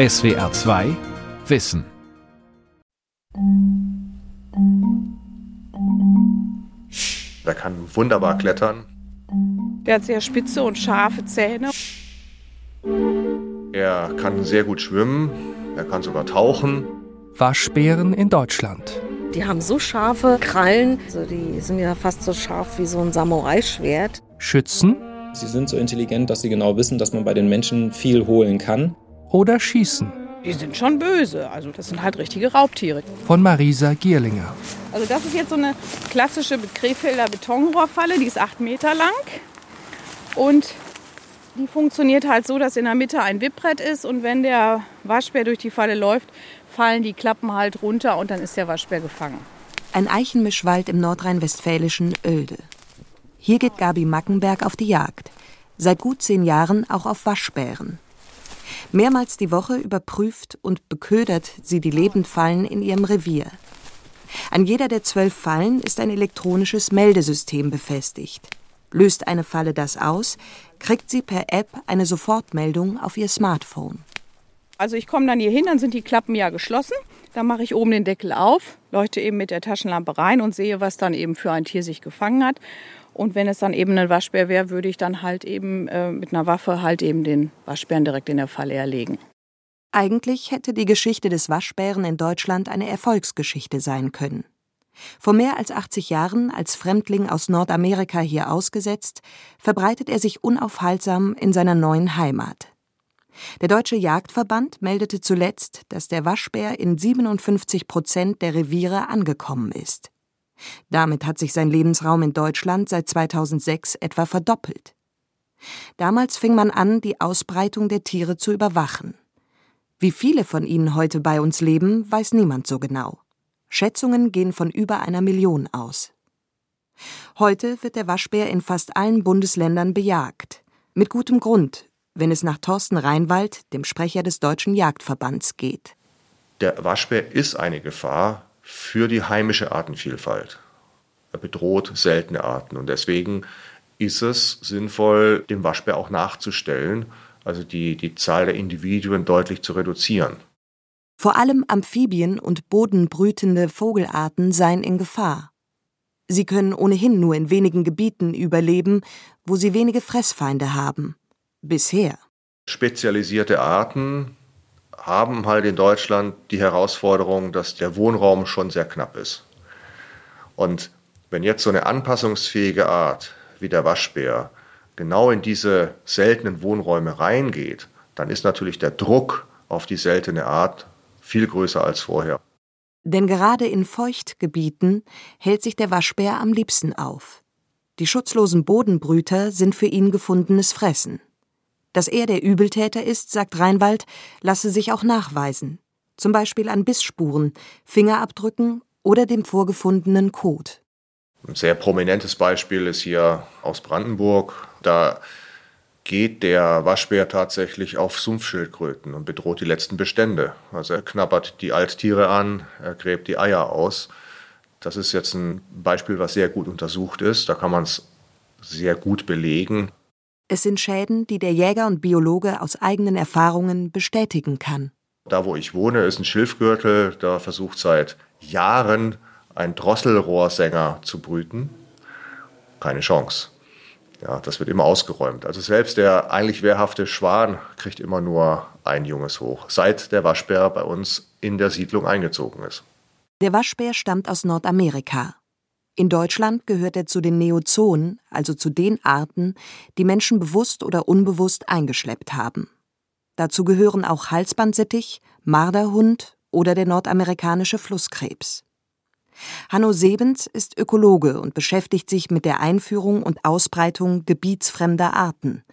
SWR 2 Wissen. Der kann wunderbar klettern. Der hat sehr spitze und scharfe Zähne. Er kann sehr gut schwimmen. Er kann sogar tauchen. Waschbären in Deutschland. Die haben so scharfe Krallen, also die sind ja fast so scharf wie so ein Samurai-Schwert. Schützen Sie sind so intelligent, dass sie genau wissen, dass man bei den Menschen viel holen kann. Oder schießen. Die sind schon böse. Also das sind halt richtige Raubtiere. Von Marisa Gierlinger. Also das ist jetzt so eine klassische Krefelder Betonrohrfalle. Die ist acht Meter lang. Und die funktioniert halt so, dass in der Mitte ein Wippbrett ist. Und wenn der Waschbär durch die Falle läuft, fallen die Klappen halt runter und dann ist der Waschbär gefangen. Ein Eichenmischwald im nordrhein-westfälischen Oelde. Hier geht Gabi Mackenberg auf die Jagd. Seit gut zehn Jahren auch auf Waschbären. Mehrmals die Woche überprüft und beködert sie die Lebendfallen in ihrem Revier. An jeder der zwölf Fallen ist ein elektronisches Meldesystem befestigt. Löst eine Falle das aus, kriegt sie per App eine Sofortmeldung auf ihr Smartphone. Also ich komme dann hier hin, dann sind die Klappen ja geschlossen. Dann mache ich oben den Deckel auf, leuchte eben mit der Taschenlampe rein und sehe, was dann eben für ein Tier sich gefangen hat. Und wenn es dann eben ein Waschbär wäre, würde ich dann halt eben äh, mit einer Waffe halt eben den Waschbären direkt in der Falle erlegen. Eigentlich hätte die Geschichte des Waschbären in Deutschland eine Erfolgsgeschichte sein können. Vor mehr als 80 Jahren als Fremdling aus Nordamerika hier ausgesetzt, verbreitet er sich unaufhaltsam in seiner neuen Heimat. Der Deutsche Jagdverband meldete zuletzt, dass der Waschbär in 57 Prozent der Reviere angekommen ist. Damit hat sich sein Lebensraum in Deutschland seit 2006 etwa verdoppelt. Damals fing man an, die Ausbreitung der Tiere zu überwachen. Wie viele von ihnen heute bei uns leben, weiß niemand so genau. Schätzungen gehen von über einer Million aus. Heute wird der Waschbär in fast allen Bundesländern bejagt. Mit gutem Grund, wenn es nach Thorsten Reinwald, dem Sprecher des Deutschen Jagdverbands, geht. Der Waschbär ist eine Gefahr für die heimische Artenvielfalt. Er bedroht seltene Arten und deswegen ist es sinnvoll, den Waschbär auch nachzustellen, also die, die Zahl der Individuen deutlich zu reduzieren. Vor allem Amphibien und bodenbrütende Vogelarten seien in Gefahr. Sie können ohnehin nur in wenigen Gebieten überleben, wo sie wenige Fressfeinde haben. Bisher. Spezialisierte Arten haben halt in Deutschland die Herausforderung, dass der Wohnraum schon sehr knapp ist. Und wenn jetzt so eine anpassungsfähige Art wie der Waschbär genau in diese seltenen Wohnräume reingeht, dann ist natürlich der Druck auf die seltene Art viel größer als vorher. Denn gerade in Feuchtgebieten hält sich der Waschbär am liebsten auf. Die schutzlosen Bodenbrüter sind für ihn gefundenes Fressen. Dass er der Übeltäter ist, sagt Reinwald, lasse sich auch nachweisen. Zum Beispiel an Bissspuren, Fingerabdrücken oder dem vorgefundenen Kot. Ein sehr prominentes Beispiel ist hier aus Brandenburg. Da geht der Waschbär tatsächlich auf Sumpfschildkröten und bedroht die letzten Bestände. Also er knabbert die Alttiere an, er gräbt die Eier aus. Das ist jetzt ein Beispiel, was sehr gut untersucht ist. Da kann man es sehr gut belegen. Es sind Schäden, die der Jäger und Biologe aus eigenen Erfahrungen bestätigen kann. Da, wo ich wohne, ist ein Schilfgürtel. Da versucht seit Jahren ein Drosselrohrsänger zu brüten. Keine Chance. Ja, das wird immer ausgeräumt. Also selbst der eigentlich wehrhafte Schwan kriegt immer nur ein Junges hoch, seit der Waschbär bei uns in der Siedlung eingezogen ist. Der Waschbär stammt aus Nordamerika. In Deutschland gehört er zu den Neozoen, also zu den Arten, die Menschen bewusst oder unbewusst eingeschleppt haben. Dazu gehören auch Halsbandsittich, Marderhund oder der nordamerikanische Flusskrebs. Hanno Sebens ist Ökologe und beschäftigt sich mit der Einführung und Ausbreitung gebietsfremder Arten.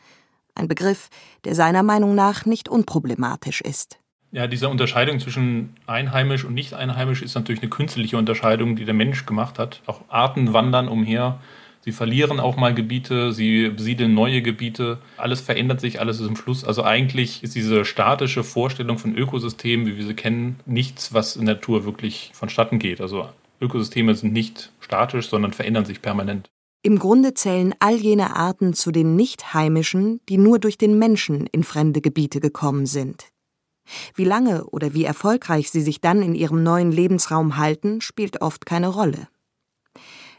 Ein Begriff, der seiner Meinung nach nicht unproblematisch ist. Ja, diese Unterscheidung zwischen einheimisch und nicht einheimisch ist natürlich eine künstliche Unterscheidung, die der Mensch gemacht hat. Auch Arten wandern umher. Sie verlieren auch mal Gebiete, sie besiedeln neue Gebiete. Alles verändert sich, alles ist im Fluss. Also eigentlich ist diese statische Vorstellung von Ökosystemen, wie wir sie kennen, nichts, was in der Natur wirklich vonstatten geht. Also Ökosysteme sind nicht statisch, sondern verändern sich permanent. Im Grunde zählen all jene Arten zu den nicht heimischen, die nur durch den Menschen in fremde Gebiete gekommen sind. Wie lange oder wie erfolgreich sie sich dann in ihrem neuen Lebensraum halten, spielt oft keine Rolle.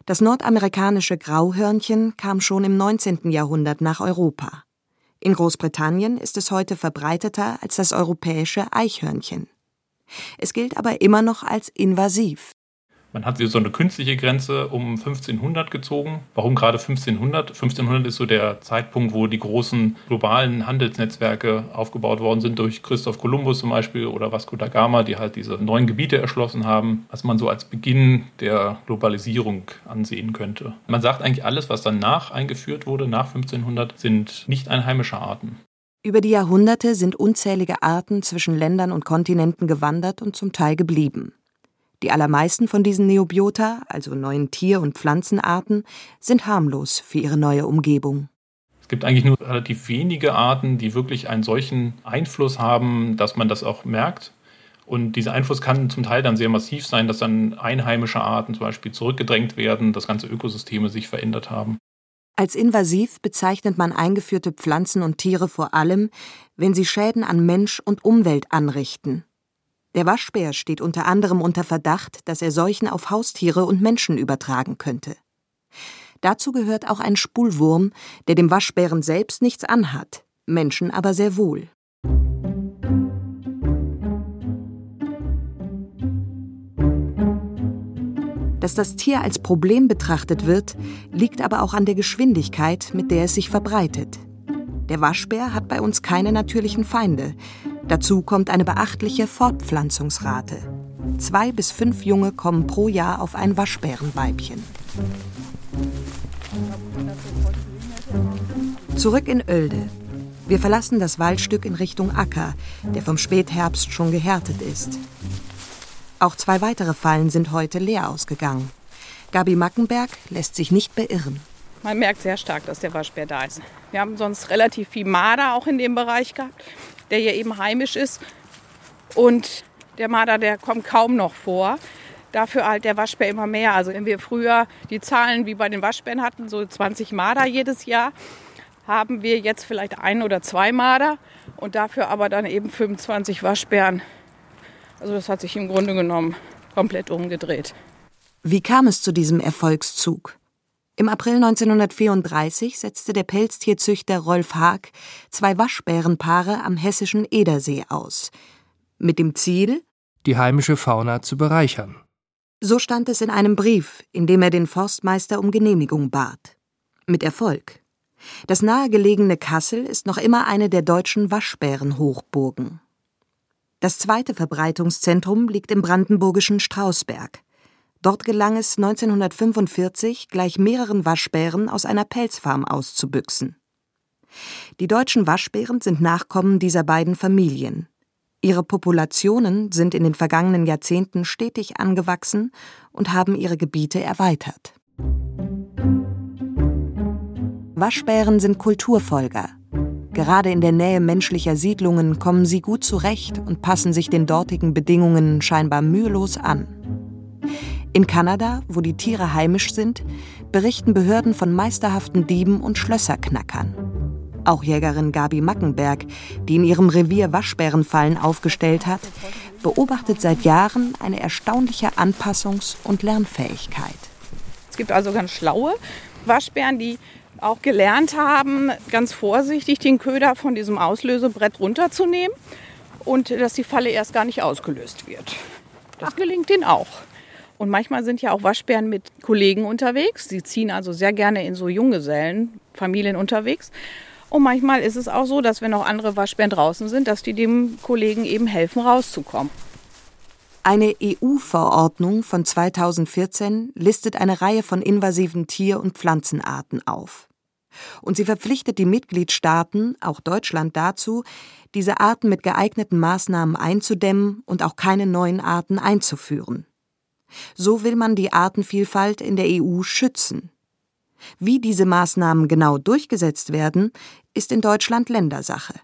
Das nordamerikanische Grauhörnchen kam schon im 19. Jahrhundert nach Europa. In Großbritannien ist es heute verbreiteter als das europäische Eichhörnchen. Es gilt aber immer noch als invasiv. Man hat so eine künstliche Grenze um 1500 gezogen. Warum gerade 1500? 1500 ist so der Zeitpunkt, wo die großen globalen Handelsnetzwerke aufgebaut worden sind durch Christoph Kolumbus zum Beispiel oder Vasco da Gama, die halt diese neuen Gebiete erschlossen haben, was man so als Beginn der Globalisierung ansehen könnte. Man sagt eigentlich, alles, was danach eingeführt wurde, nach 1500, sind nicht einheimische Arten. Über die Jahrhunderte sind unzählige Arten zwischen Ländern und Kontinenten gewandert und zum Teil geblieben. Die allermeisten von diesen Neobiota, also neuen Tier- und Pflanzenarten, sind harmlos für ihre neue Umgebung. Es gibt eigentlich nur relativ wenige Arten, die wirklich einen solchen Einfluss haben, dass man das auch merkt. Und dieser Einfluss kann zum Teil dann sehr massiv sein, dass dann einheimische Arten zum Beispiel zurückgedrängt werden, dass ganze Ökosysteme sich verändert haben. Als invasiv bezeichnet man eingeführte Pflanzen und Tiere vor allem, wenn sie Schäden an Mensch und Umwelt anrichten der Waschbär steht unter anderem unter Verdacht, dass er Seuchen auf Haustiere und Menschen übertragen könnte. Dazu gehört auch ein Spulwurm, der dem Waschbären selbst nichts anhat, Menschen aber sehr wohl. Dass das Tier als Problem betrachtet wird, liegt aber auch an der Geschwindigkeit, mit der es sich verbreitet. Der Waschbär hat bei uns keine natürlichen Feinde. Dazu kommt eine beachtliche Fortpflanzungsrate. Zwei bis fünf Junge kommen pro Jahr auf ein Waschbärenweibchen. Zurück in Oelde. Wir verlassen das Waldstück in Richtung Acker, der vom Spätherbst schon gehärtet ist. Auch zwei weitere Fallen sind heute leer ausgegangen. Gabi Mackenberg lässt sich nicht beirren. Man merkt sehr stark, dass der Waschbär da ist. Wir haben sonst relativ viel Marder auch in dem Bereich gehabt, der hier eben heimisch ist. Und der Marder, der kommt kaum noch vor. Dafür halt der Waschbär immer mehr. Also wenn wir früher die Zahlen wie bei den Waschbären hatten, so 20 Marder jedes Jahr, haben wir jetzt vielleicht ein oder zwei Marder und dafür aber dann eben 25 Waschbären. Also das hat sich im Grunde genommen komplett umgedreht. Wie kam es zu diesem Erfolgszug? Im April 1934 setzte der Pelztierzüchter Rolf Haag zwei Waschbärenpaare am hessischen Edersee aus. Mit dem Ziel, die heimische Fauna zu bereichern. So stand es in einem Brief, in dem er den Forstmeister um Genehmigung bat. Mit Erfolg. Das nahegelegene Kassel ist noch immer eine der deutschen Waschbärenhochburgen. Das zweite Verbreitungszentrum liegt im brandenburgischen Strausberg. Dort gelang es 1945, gleich mehreren Waschbären aus einer Pelzfarm auszubüchsen. Die deutschen Waschbären sind Nachkommen dieser beiden Familien. Ihre Populationen sind in den vergangenen Jahrzehnten stetig angewachsen und haben ihre Gebiete erweitert. Waschbären sind Kulturfolger. Gerade in der Nähe menschlicher Siedlungen kommen sie gut zurecht und passen sich den dortigen Bedingungen scheinbar mühelos an. In Kanada, wo die Tiere heimisch sind, berichten Behörden von meisterhaften Dieben und Schlösserknackern. Auch Jägerin Gabi Mackenberg, die in ihrem Revier Waschbärenfallen aufgestellt hat, beobachtet seit Jahren eine erstaunliche Anpassungs- und Lernfähigkeit. Es gibt also ganz schlaue Waschbären, die auch gelernt haben, ganz vorsichtig den Köder von diesem Auslösebrett runterzunehmen und dass die Falle erst gar nicht ausgelöst wird. Das gelingt ihnen auch. Und manchmal sind ja auch Waschbären mit Kollegen unterwegs. Sie ziehen also sehr gerne in so Junggesellenfamilien unterwegs. Und manchmal ist es auch so, dass wenn noch andere Waschbären draußen sind, dass die dem Kollegen eben helfen, rauszukommen. Eine EU-Verordnung von 2014 listet eine Reihe von invasiven Tier- und Pflanzenarten auf. Und sie verpflichtet die Mitgliedstaaten, auch Deutschland, dazu, diese Arten mit geeigneten Maßnahmen einzudämmen und auch keine neuen Arten einzuführen. So will man die Artenvielfalt in der EU schützen. Wie diese Maßnahmen genau durchgesetzt werden, ist in Deutschland Ländersache.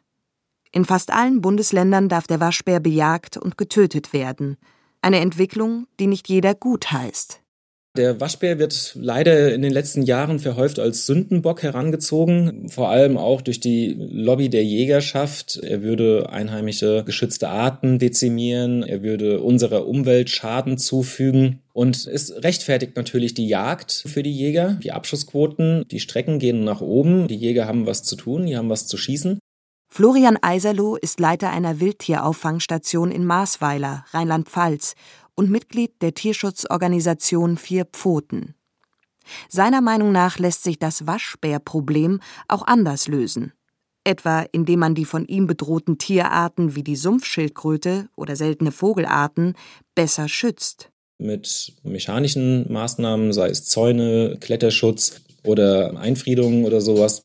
In fast allen Bundesländern darf der Waschbär bejagt und getötet werden, eine Entwicklung, die nicht jeder gut heißt. Der Waschbär wird leider in den letzten Jahren verhäuft als Sündenbock herangezogen, vor allem auch durch die Lobby der Jägerschaft. Er würde einheimische geschützte Arten dezimieren, er würde unserer Umwelt Schaden zufügen. Und es rechtfertigt natürlich die Jagd für die Jäger, die Abschussquoten, die Strecken gehen nach oben, die Jäger haben was zu tun, die haben was zu schießen. Florian Eiserloh ist Leiter einer Wildtierauffangstation in Marsweiler, Rheinland-Pfalz und Mitglied der Tierschutzorganisation Vier Pfoten. Seiner Meinung nach lässt sich das Waschbärproblem auch anders lösen. Etwa indem man die von ihm bedrohten Tierarten wie die Sumpfschildkröte oder seltene Vogelarten besser schützt. Mit mechanischen Maßnahmen, sei es Zäune, Kletterschutz oder Einfriedungen oder sowas.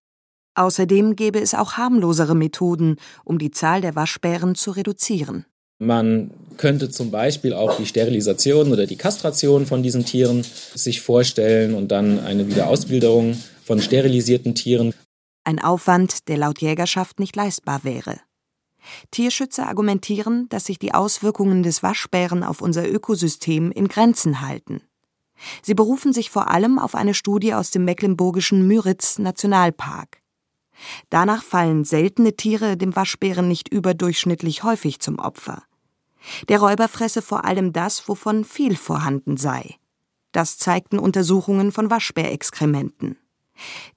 Außerdem gäbe es auch harmlosere Methoden, um die Zahl der Waschbären zu reduzieren. Man könnte zum Beispiel auch die Sterilisation oder die Kastration von diesen Tieren sich vorstellen und dann eine Wiederausbilderung von sterilisierten Tieren. Ein Aufwand, der laut Jägerschaft nicht leistbar wäre. Tierschützer argumentieren, dass sich die Auswirkungen des Waschbären auf unser Ökosystem in Grenzen halten. Sie berufen sich vor allem auf eine Studie aus dem mecklenburgischen Müritz Nationalpark. Danach fallen seltene Tiere dem Waschbären nicht überdurchschnittlich häufig zum Opfer. Der Räuber fresse vor allem das, wovon viel vorhanden sei. Das zeigten Untersuchungen von Waschbärexkrementen.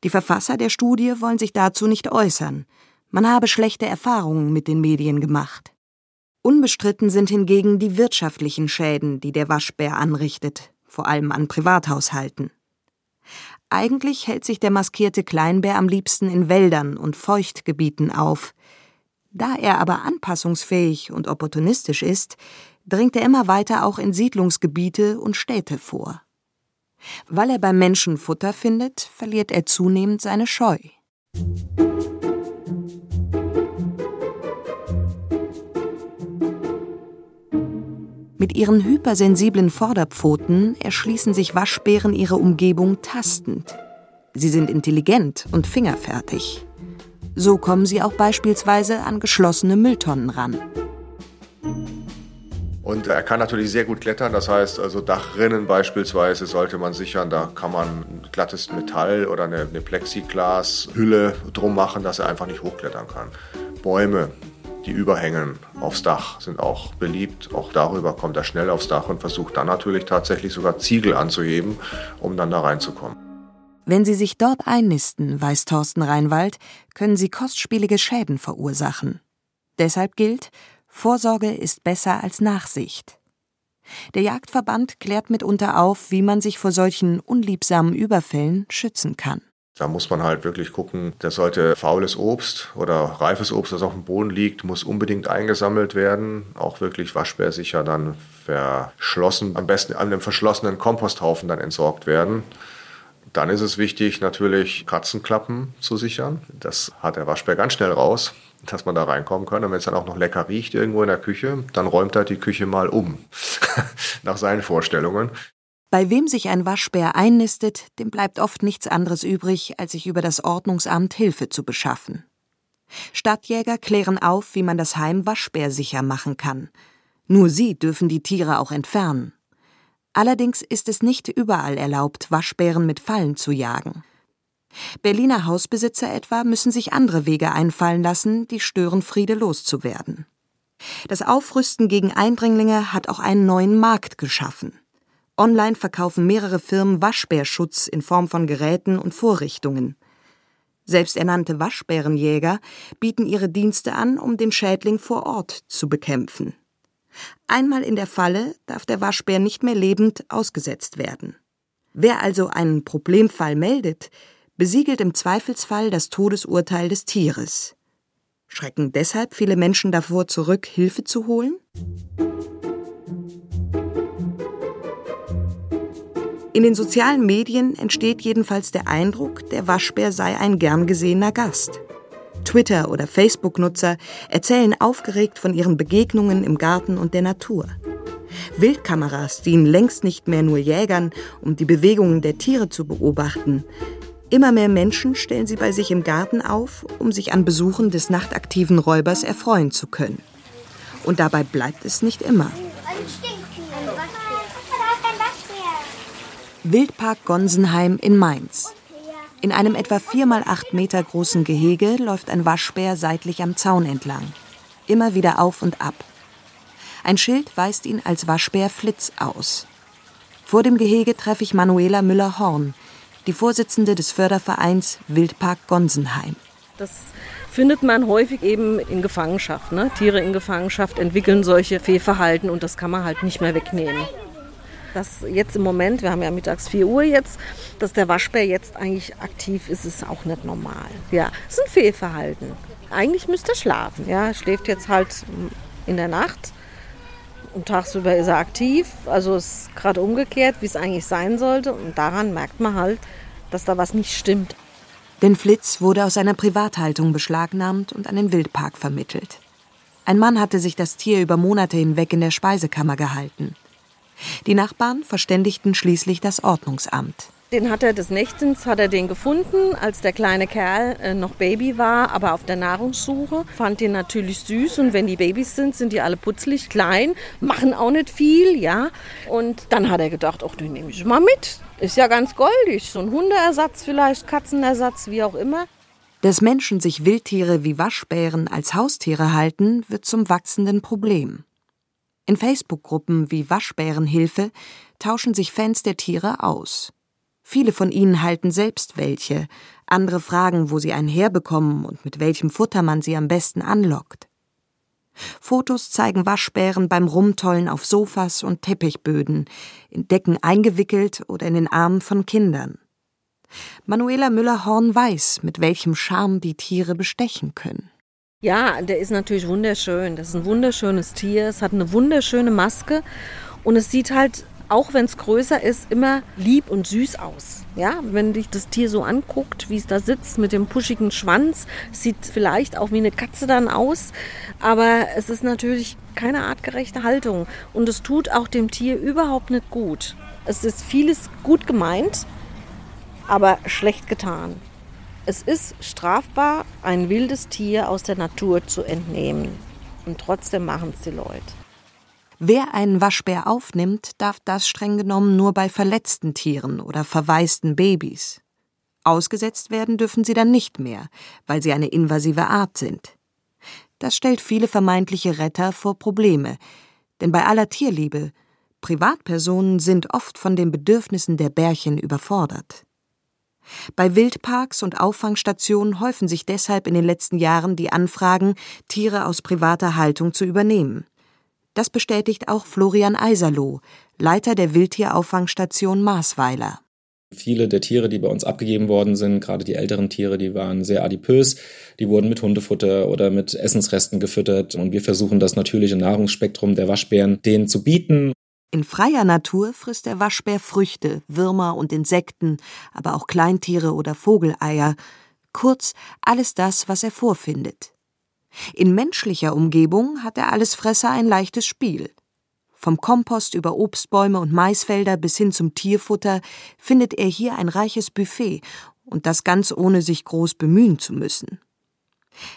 Die Verfasser der Studie wollen sich dazu nicht äußern. Man habe schlechte Erfahrungen mit den Medien gemacht. Unbestritten sind hingegen die wirtschaftlichen Schäden, die der Waschbär anrichtet, vor allem an Privathaushalten. Eigentlich hält sich der maskierte Kleinbär am liebsten in Wäldern und Feuchtgebieten auf. Da er aber anpassungsfähig und opportunistisch ist, dringt er immer weiter auch in Siedlungsgebiete und Städte vor. Weil er beim Menschen Futter findet, verliert er zunehmend seine Scheu. Mit ihren hypersensiblen Vorderpfoten erschließen sich Waschbären ihre Umgebung tastend. Sie sind intelligent und fingerfertig. So kommen sie auch beispielsweise an geschlossene Mülltonnen ran. Und er kann natürlich sehr gut klettern, das heißt also Dachrinnen beispielsweise sollte man sichern, da kann man glattes Metall oder eine, eine Plexiglashülle drum machen, dass er einfach nicht hochklettern kann. Bäume, die überhängen aufs Dach, sind auch beliebt. Auch darüber kommt er schnell aufs Dach und versucht dann natürlich tatsächlich sogar Ziegel anzuheben, um dann da reinzukommen. Wenn sie sich dort einnisten, weiß Thorsten Reinwald, können sie kostspielige Schäden verursachen. Deshalb gilt, Vorsorge ist besser als Nachsicht. Der Jagdverband klärt mitunter auf, wie man sich vor solchen unliebsamen Überfällen schützen kann. Da muss man halt wirklich gucken, da sollte faules Obst oder reifes Obst, das auf dem Boden liegt, muss unbedingt eingesammelt werden. Auch wirklich waschbärsicher dann verschlossen, am besten an einem verschlossenen Komposthaufen dann entsorgt werden. Dann ist es wichtig, natürlich Katzenklappen zu sichern. Das hat der Waschbär ganz schnell raus, dass man da reinkommen kann. Und wenn es dann auch noch lecker riecht irgendwo in der Küche, dann räumt er die Küche mal um. Nach seinen Vorstellungen. Bei wem sich ein Waschbär einnistet, dem bleibt oft nichts anderes übrig, als sich über das Ordnungsamt Hilfe zu beschaffen. Stadtjäger klären auf, wie man das Heim waschbärsicher machen kann. Nur sie dürfen die Tiere auch entfernen. Allerdings ist es nicht überall erlaubt, Waschbären mit Fallen zu jagen. Berliner Hausbesitzer etwa müssen sich andere Wege einfallen lassen, die Störenfriede loszuwerden. Das Aufrüsten gegen Eindringlinge hat auch einen neuen Markt geschaffen. Online verkaufen mehrere Firmen Waschbärschutz in Form von Geräten und Vorrichtungen. Selbsternannte Waschbärenjäger bieten ihre Dienste an, um den Schädling vor Ort zu bekämpfen. Einmal in der Falle darf der Waschbär nicht mehr lebend ausgesetzt werden. Wer also einen Problemfall meldet, besiegelt im Zweifelsfall das Todesurteil des Tieres. Schrecken deshalb viele Menschen davor zurück, Hilfe zu holen? In den sozialen Medien entsteht jedenfalls der Eindruck, der Waschbär sei ein gern gesehener Gast. Twitter- oder Facebook-Nutzer erzählen aufgeregt von ihren Begegnungen im Garten und der Natur. Wildkameras dienen längst nicht mehr nur Jägern, um die Bewegungen der Tiere zu beobachten. Immer mehr Menschen stellen sie bei sich im Garten auf, um sich an Besuchen des nachtaktiven Räubers erfreuen zu können. Und dabei bleibt es nicht immer. Wildpark Gonsenheim in Mainz. In einem etwa vier mal acht Meter großen Gehege läuft ein Waschbär seitlich am Zaun entlang. Immer wieder auf und ab. Ein Schild weist ihn als Waschbär Flitz aus. Vor dem Gehege treffe ich Manuela Müller-Horn, die Vorsitzende des Fördervereins Wildpark Gonsenheim. Das findet man häufig eben in Gefangenschaft. Ne? Tiere in Gefangenschaft entwickeln solche Fehlverhalten und das kann man halt nicht mehr wegnehmen. Dass jetzt im Moment, wir haben ja mittags 4 Uhr jetzt, dass der Waschbär jetzt eigentlich aktiv ist, ist auch nicht normal. Ja, es ist ein Fehlverhalten. Eigentlich müsste er schlafen. Ja, er schläft jetzt halt in der Nacht und tagsüber ist er aktiv. Also es ist gerade umgekehrt, wie es eigentlich sein sollte. Und daran merkt man halt, dass da was nicht stimmt. Denn Flitz wurde aus einer Privathaltung beschlagnahmt und an den Wildpark vermittelt. Ein Mann hatte sich das Tier über Monate hinweg in der Speisekammer gehalten. Die Nachbarn verständigten schließlich das Ordnungsamt. Den hat er des Nächtens hat er den gefunden, als der kleine Kerl äh, noch Baby war, aber auf der Nahrungssuche. Fand den natürlich süß und wenn die Babys sind, sind die alle putzlig, klein, machen auch nicht viel, ja. Und dann hat er gedacht, ach, den nehme ich mal mit. Ist ja ganz goldig, so ein Hundeersatz vielleicht, Katzenersatz, wie auch immer. Dass Menschen sich Wildtiere wie Waschbären als Haustiere halten, wird zum wachsenden Problem. In Facebook-Gruppen wie Waschbärenhilfe tauschen sich Fans der Tiere aus. Viele von ihnen halten selbst welche, andere fragen, wo sie einen herbekommen und mit welchem Futter man sie am besten anlockt. Fotos zeigen Waschbären beim Rumtollen auf Sofas und Teppichböden, in Decken eingewickelt oder in den Armen von Kindern. Manuela Müller-Horn weiß, mit welchem Charme die Tiere bestechen können. Ja, der ist natürlich wunderschön. Das ist ein wunderschönes Tier. Es hat eine wunderschöne Maske und es sieht halt auch wenn es größer ist, immer lieb und süß aus. Ja, wenn dich das Tier so anguckt, wie es da sitzt mit dem puschigen Schwanz, sieht vielleicht auch wie eine Katze dann aus, aber es ist natürlich keine artgerechte Haltung und es tut auch dem Tier überhaupt nicht gut. Es ist vieles gut gemeint, aber schlecht getan. Es ist strafbar, ein wildes Tier aus der Natur zu entnehmen. Und trotzdem machen es die Leute. Wer einen Waschbär aufnimmt, darf das streng genommen nur bei verletzten Tieren oder verwaisten Babys. Ausgesetzt werden dürfen sie dann nicht mehr, weil sie eine invasive Art sind. Das stellt viele vermeintliche Retter vor Probleme, denn bei aller Tierliebe, Privatpersonen sind oft von den Bedürfnissen der Bärchen überfordert. Bei Wildparks und Auffangstationen häufen sich deshalb in den letzten Jahren die Anfragen, Tiere aus privater Haltung zu übernehmen. Das bestätigt auch Florian Eiserloh, Leiter der Wildtierauffangstation Maasweiler. Viele der Tiere, die bei uns abgegeben worden sind, gerade die älteren Tiere, die waren sehr adipös. Die wurden mit Hundefutter oder mit Essensresten gefüttert. Und wir versuchen das natürliche Nahrungsspektrum der Waschbären denen zu bieten. In freier Natur frisst der Waschbär Früchte, Würmer und Insekten, aber auch Kleintiere oder Vogeleier. Kurz alles das, was er vorfindet. In menschlicher Umgebung hat der Allesfresser ein leichtes Spiel. Vom Kompost über Obstbäume und Maisfelder bis hin zum Tierfutter findet er hier ein reiches Buffet und das ganz ohne sich groß bemühen zu müssen.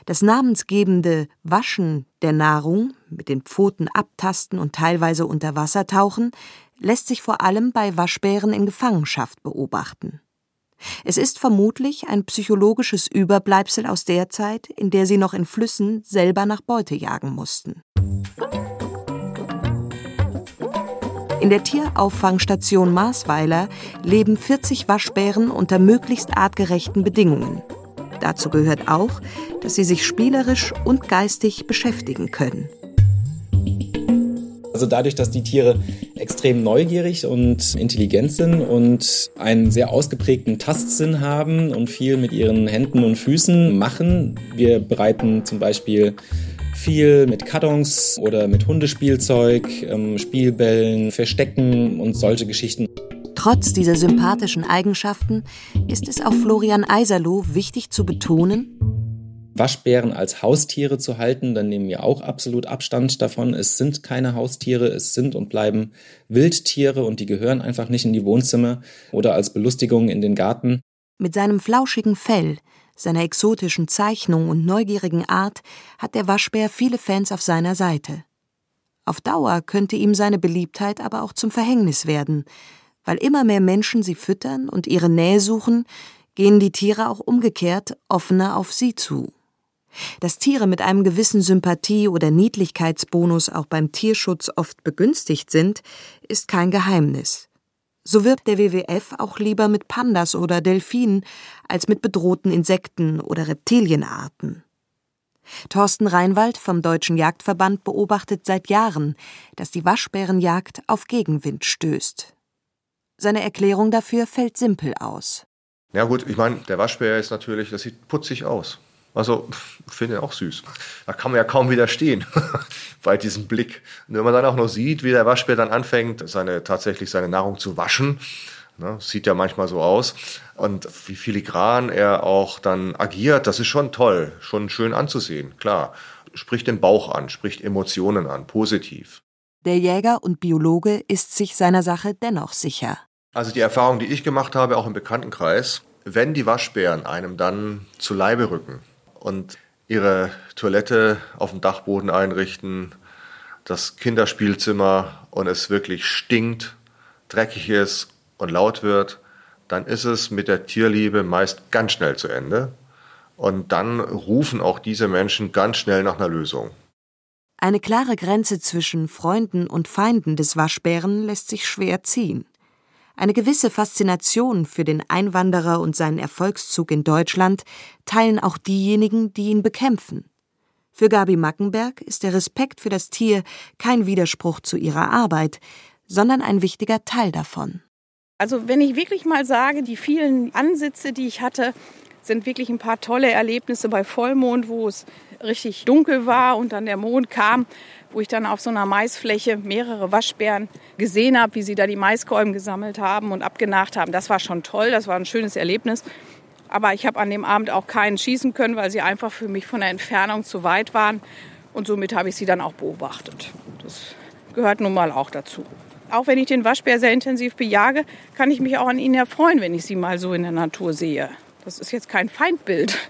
Das namensgebende Waschen der Nahrung, mit den Pfoten abtasten und teilweise unter Wasser tauchen, lässt sich vor allem bei Waschbären in Gefangenschaft beobachten. Es ist vermutlich ein psychologisches Überbleibsel aus der Zeit, in der sie noch in Flüssen selber nach Beute jagen mussten. In der Tierauffangstation Maasweiler leben 40 Waschbären unter möglichst artgerechten Bedingungen. Dazu gehört auch, dass sie sich spielerisch und geistig beschäftigen können. Also dadurch, dass die Tiere extrem neugierig und intelligent sind und einen sehr ausgeprägten Tastsinn haben und viel mit ihren Händen und Füßen machen. Wir bereiten zum Beispiel viel mit Kartons oder mit Hundespielzeug, ähm, Spielbällen, Verstecken und solche Geschichten. Trotz dieser sympathischen Eigenschaften ist es auch Florian Eiserloh wichtig zu betonen, Waschbären als Haustiere zu halten, dann nehmen wir auch absolut Abstand davon. Es sind keine Haustiere, es sind und bleiben Wildtiere und die gehören einfach nicht in die Wohnzimmer oder als Belustigung in den Garten. Mit seinem flauschigen Fell, seiner exotischen Zeichnung und neugierigen Art hat der Waschbär viele Fans auf seiner Seite. Auf Dauer könnte ihm seine Beliebtheit aber auch zum Verhängnis werden, Weil immer mehr Menschen sie füttern und ihre Nähe suchen, gehen die Tiere auch umgekehrt offener auf sie zu. Dass Tiere mit einem gewissen Sympathie- oder Niedlichkeitsbonus auch beim Tierschutz oft begünstigt sind, ist kein Geheimnis. So wirbt der WWF auch lieber mit Pandas oder Delfinen als mit bedrohten Insekten oder Reptilienarten. Thorsten Reinwald vom Deutschen Jagdverband beobachtet seit Jahren, dass die Waschbärenjagd auf Gegenwind stößt. Seine Erklärung dafür fällt simpel aus. Ja gut, ich meine, der Waschbär ist natürlich, das sieht putzig aus. Also, ich finde auch süß. Da kann man ja kaum widerstehen bei diesem Blick. Und wenn man dann auch noch sieht, wie der Waschbär dann anfängt, seine, tatsächlich seine Nahrung zu waschen, ne, sieht ja manchmal so aus, und wie filigran er auch dann agiert, das ist schon toll, schon schön anzusehen, klar. Spricht den Bauch an, spricht Emotionen an, positiv. Der Jäger und Biologe ist sich seiner Sache dennoch sicher. Also die Erfahrung, die ich gemacht habe, auch im Bekanntenkreis, wenn die Waschbären einem dann zu Leibe rücken, und ihre Toilette auf dem Dachboden einrichten, das Kinderspielzimmer und es wirklich stinkt, dreckig ist und laut wird, dann ist es mit der Tierliebe meist ganz schnell zu Ende. Und dann rufen auch diese Menschen ganz schnell nach einer Lösung. Eine klare Grenze zwischen Freunden und Feinden des Waschbären lässt sich schwer ziehen. Eine gewisse Faszination für den Einwanderer und seinen Erfolgszug in Deutschland teilen auch diejenigen, die ihn bekämpfen. Für Gabi Mackenberg ist der Respekt für das Tier kein Widerspruch zu ihrer Arbeit, sondern ein wichtiger Teil davon. Also wenn ich wirklich mal sage, die vielen Ansitze, die ich hatte, sind wirklich ein paar tolle Erlebnisse bei Vollmond, wo es richtig dunkel war und dann der Mond kam wo ich dann auf so einer Maisfläche mehrere Waschbären gesehen habe, wie sie da die Maiskolben gesammelt haben und abgenagt haben. Das war schon toll, das war ein schönes Erlebnis. Aber ich habe an dem Abend auch keinen schießen können, weil sie einfach für mich von der Entfernung zu weit waren. Und somit habe ich sie dann auch beobachtet. Das gehört nun mal auch dazu. Auch wenn ich den Waschbär sehr intensiv bejage, kann ich mich auch an ihnen erfreuen, wenn ich sie mal so in der Natur sehe. Das ist jetzt kein Feindbild.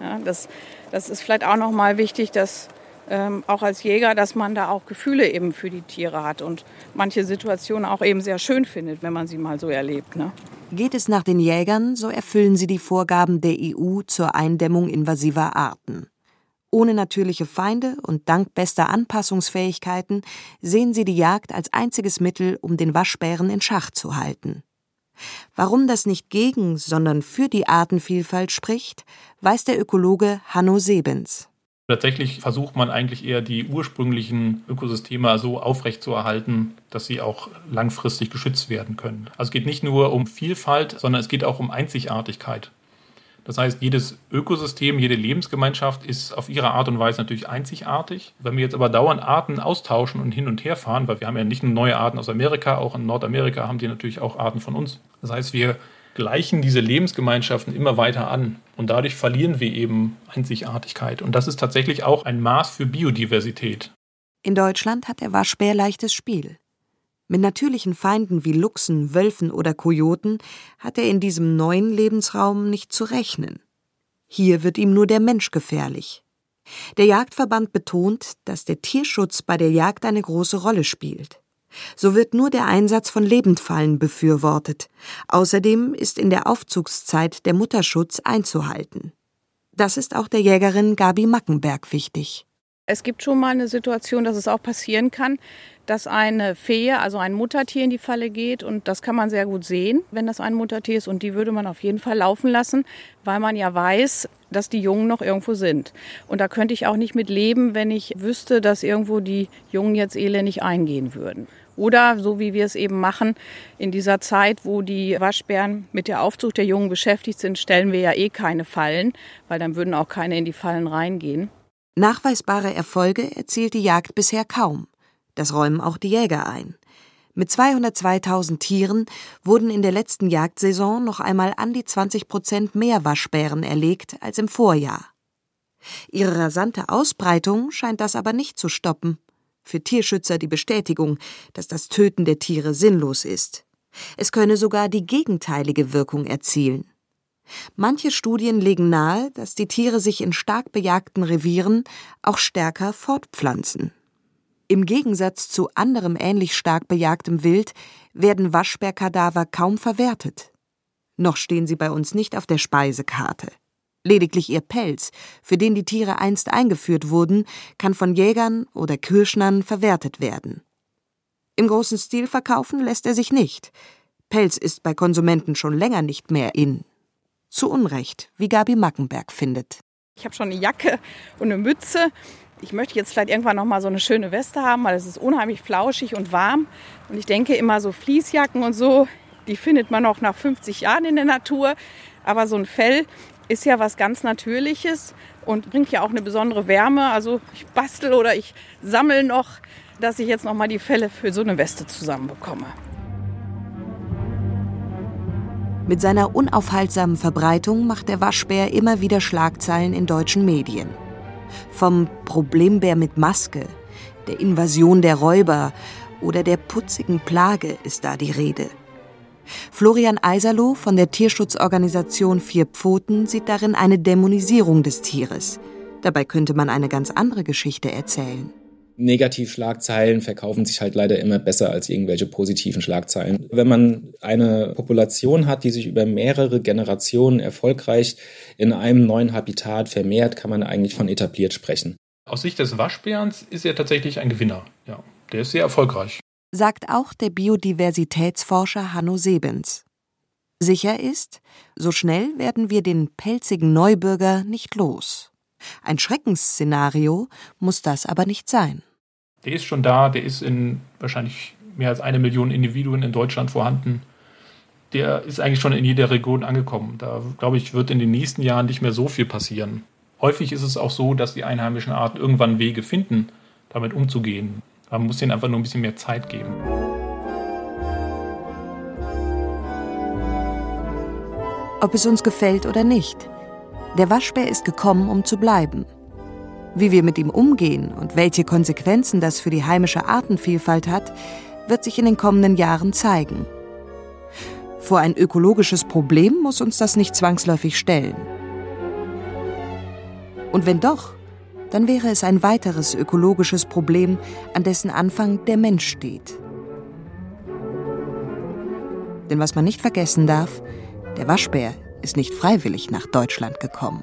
Ja, das, das ist vielleicht auch noch mal wichtig, dass ähm, auch als Jäger, dass man da auch Gefühle eben für die Tiere hat und manche Situationen auch eben sehr schön findet, wenn man sie mal so erlebt. Ne? Geht es nach den Jägern, so erfüllen sie die Vorgaben der EU zur Eindämmung invasiver Arten. Ohne natürliche Feinde und dank bester Anpassungsfähigkeiten sehen sie die Jagd als einziges Mittel, um den Waschbären in Schach zu halten. Warum das nicht gegen, sondern für die Artenvielfalt spricht, weiß der Ökologe Hanno Sebens. Tatsächlich versucht man eigentlich eher die ursprünglichen Ökosysteme so aufrechtzuerhalten, dass sie auch langfristig geschützt werden können. Also es geht nicht nur um Vielfalt, sondern es geht auch um Einzigartigkeit. Das heißt, jedes Ökosystem, jede Lebensgemeinschaft ist auf ihre Art und Weise natürlich einzigartig. Wenn wir jetzt aber dauernd Arten austauschen und hin und her fahren, weil wir haben ja nicht nur neue Arten aus Amerika, auch in Nordamerika haben die natürlich auch Arten von uns. Das heißt, wir gleichen diese Lebensgemeinschaften immer weiter an und dadurch verlieren wir eben Einzigartigkeit. Und das ist tatsächlich auch ein Maß für Biodiversität. In Deutschland hat der Waschbär leichtes Spiel. Mit natürlichen Feinden wie Luchsen, Wölfen oder Kojoten hat er in diesem neuen Lebensraum nicht zu rechnen. Hier wird ihm nur der Mensch gefährlich. Der Jagdverband betont, dass der Tierschutz bei der Jagd eine große Rolle spielt. So wird nur der Einsatz von Lebendfallen befürwortet. Außerdem ist in der Aufzugszeit der Mutterschutz einzuhalten. Das ist auch der Jägerin Gabi Mackenberg wichtig. Es gibt schon mal eine Situation, dass es auch passieren kann, dass eine Fehe, also ein Muttertier in die Falle geht und das kann man sehr gut sehen, wenn das ein Muttertier ist und die würde man auf jeden Fall laufen lassen, weil man ja weiß, dass die Jungen noch irgendwo sind. Und da könnte ich auch nicht mit leben, wenn ich wüsste, dass irgendwo die Jungen jetzt elendig eingehen würden. Oder so wie wir es eben machen, in dieser Zeit, wo die Waschbären mit der Aufzucht der Jungen beschäftigt sind, stellen wir ja eh keine Fallen, weil dann würden auch keine in die Fallen reingehen. Nachweisbare Erfolge erzielt die Jagd bisher kaum. Das räumen auch die Jäger ein. Mit 202.000 Tieren wurden in der letzten Jagdsaison noch einmal an die 20 Prozent mehr Waschbären erlegt als im Vorjahr. Ihre rasante Ausbreitung scheint das aber nicht zu stoppen für Tierschützer die Bestätigung, dass das Töten der Tiere sinnlos ist. Es könne sogar die gegenteilige Wirkung erzielen. Manche Studien legen nahe, dass die Tiere sich in stark bejagten Revieren auch stärker fortpflanzen. Im Gegensatz zu anderem ähnlich stark bejagtem Wild werden Waschbärkadaver kaum verwertet. Noch stehen sie bei uns nicht auf der Speisekarte. Lediglich ihr Pelz, für den die Tiere einst eingeführt wurden, kann von Jägern oder Kirschnern verwertet werden. Im großen Stil verkaufen lässt er sich nicht. Pelz ist bei Konsumenten schon länger nicht mehr in. Zu Unrecht, wie Gabi Mackenberg findet. Ich habe schon eine Jacke und eine Mütze. Ich möchte jetzt vielleicht irgendwann noch mal so eine schöne Weste haben, weil es ist unheimlich flauschig und warm. Und ich denke immer so Fließjacken und so, die findet man auch nach 50 Jahren in der Natur. Aber so ein Fell ist ja was ganz Natürliches und bringt ja auch eine besondere Wärme. Also ich bastel oder ich sammle noch, dass ich jetzt noch mal die Felle für so eine Weste zusammenbekomme. Mit seiner unaufhaltsamen Verbreitung macht der Waschbär immer wieder Schlagzeilen in deutschen Medien. Vom Problembär mit Maske, der Invasion der Räuber oder der putzigen Plage ist da die Rede. Florian Eiserloh von der Tierschutzorganisation Vier Pfoten sieht darin eine Dämonisierung des Tieres. Dabei könnte man eine ganz andere Geschichte erzählen. Negativschlagzeilen verkaufen sich halt leider immer besser als irgendwelche positiven Schlagzeilen. Wenn man eine Population hat, die sich über mehrere Generationen erfolgreich in einem neuen Habitat vermehrt, kann man eigentlich von etabliert sprechen. Aus Sicht des Waschbärens ist er tatsächlich ein Gewinner. Ja, der ist sehr erfolgreich sagt auch der Biodiversitätsforscher Hanno Sebens. Sicher ist, so schnell werden wir den pelzigen Neubürger nicht los. Ein Schreckensszenario muss das aber nicht sein. Der ist schon da, der ist in wahrscheinlich mehr als eine Million Individuen in Deutschland vorhanden. Der ist eigentlich schon in jeder Region angekommen. Da, glaube ich, wird in den nächsten Jahren nicht mehr so viel passieren. Häufig ist es auch so, dass die einheimischen Arten irgendwann Wege finden, damit umzugehen. Man muss ihnen einfach nur ein bisschen mehr Zeit geben. Ob es uns gefällt oder nicht, der Waschbär ist gekommen, um zu bleiben. Wie wir mit ihm umgehen und welche Konsequenzen das für die heimische Artenvielfalt hat, wird sich in den kommenden Jahren zeigen. Vor ein ökologisches Problem muss uns das nicht zwangsläufig stellen. Und wenn doch, dann wäre es ein weiteres ökologisches Problem, an dessen Anfang der Mensch steht. Denn was man nicht vergessen darf, der Waschbär ist nicht freiwillig nach Deutschland gekommen.